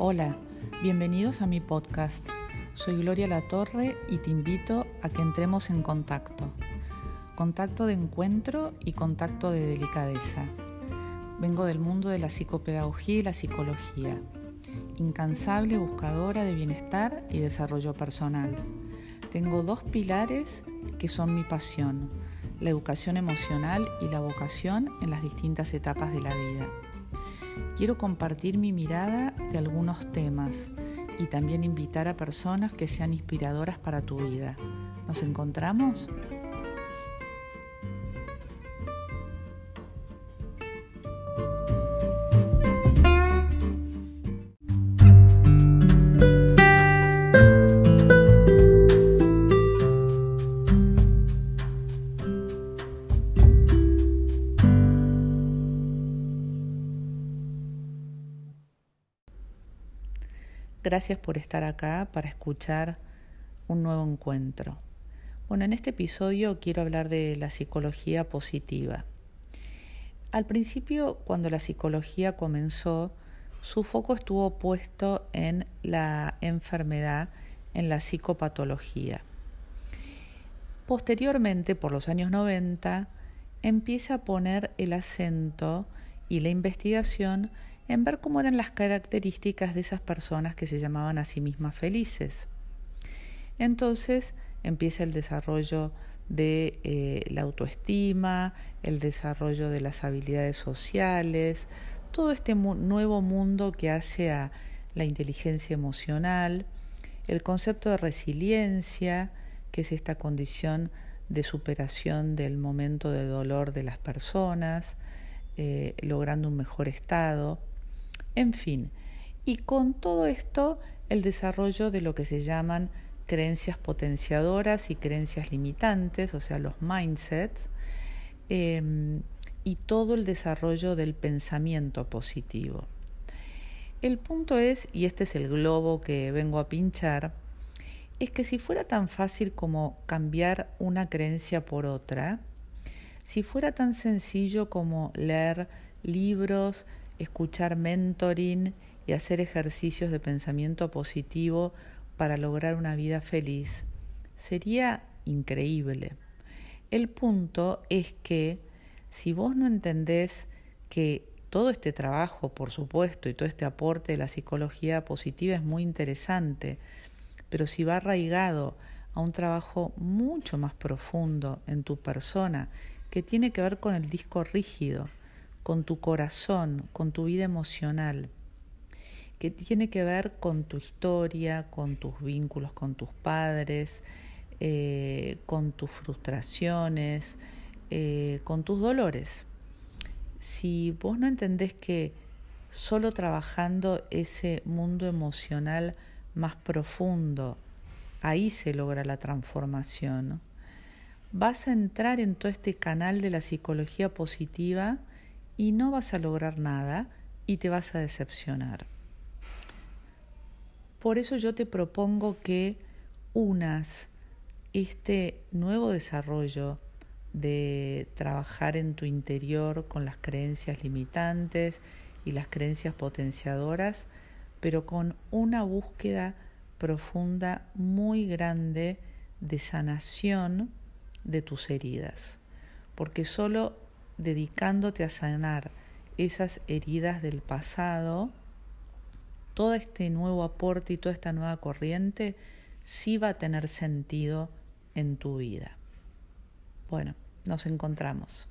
Hola, bienvenidos a mi podcast. Soy Gloria Latorre y te invito a que entremos en contacto. Contacto de encuentro y contacto de delicadeza. Vengo del mundo de la psicopedagogía y la psicología. Incansable buscadora de bienestar y desarrollo personal. Tengo dos pilares que son mi pasión, la educación emocional y la vocación en las distintas etapas de la vida. Quiero compartir mi mirada de algunos temas y también invitar a personas que sean inspiradoras para tu vida. ¿Nos encontramos? Gracias por estar acá para escuchar un nuevo encuentro. Bueno, en este episodio quiero hablar de la psicología positiva. Al principio, cuando la psicología comenzó, su foco estuvo puesto en la enfermedad, en la psicopatología. Posteriormente, por los años 90, empieza a poner el acento y la investigación en ver cómo eran las características de esas personas que se llamaban a sí mismas felices. Entonces empieza el desarrollo de eh, la autoestima, el desarrollo de las habilidades sociales, todo este nuevo mundo que hace a la inteligencia emocional, el concepto de resiliencia, que es esta condición de superación del momento de dolor de las personas, eh, logrando un mejor estado, en fin, y con todo esto el desarrollo de lo que se llaman creencias potenciadoras y creencias limitantes, o sea, los mindsets, em, y todo el desarrollo del pensamiento positivo. El punto es, y este es el globo que vengo a pinchar, es que si fuera tan fácil como cambiar una creencia por otra, si fuera tan sencillo como leer libros escuchar mentoring y hacer ejercicios de pensamiento positivo para lograr una vida feliz. Sería increíble. El punto es que si vos no entendés que todo este trabajo, por supuesto, y todo este aporte de la psicología positiva es muy interesante, pero si va arraigado a un trabajo mucho más profundo en tu persona, que tiene que ver con el disco rígido, con tu corazón, con tu vida emocional, que tiene que ver con tu historia, con tus vínculos con tus padres, eh, con tus frustraciones, eh, con tus dolores. Si vos no entendés que solo trabajando ese mundo emocional más profundo, ahí se logra la transformación, vas a entrar en todo este canal de la psicología positiva y no vas a lograr nada y te vas a decepcionar. Por eso yo te propongo que unas este nuevo desarrollo de trabajar en tu interior con las creencias limitantes y las creencias potenciadoras, pero con una búsqueda profunda muy grande de sanación de tus heridas, porque solo dedicándote a sanar esas heridas del pasado, todo este nuevo aporte y toda esta nueva corriente sí va a tener sentido en tu vida. Bueno, nos encontramos.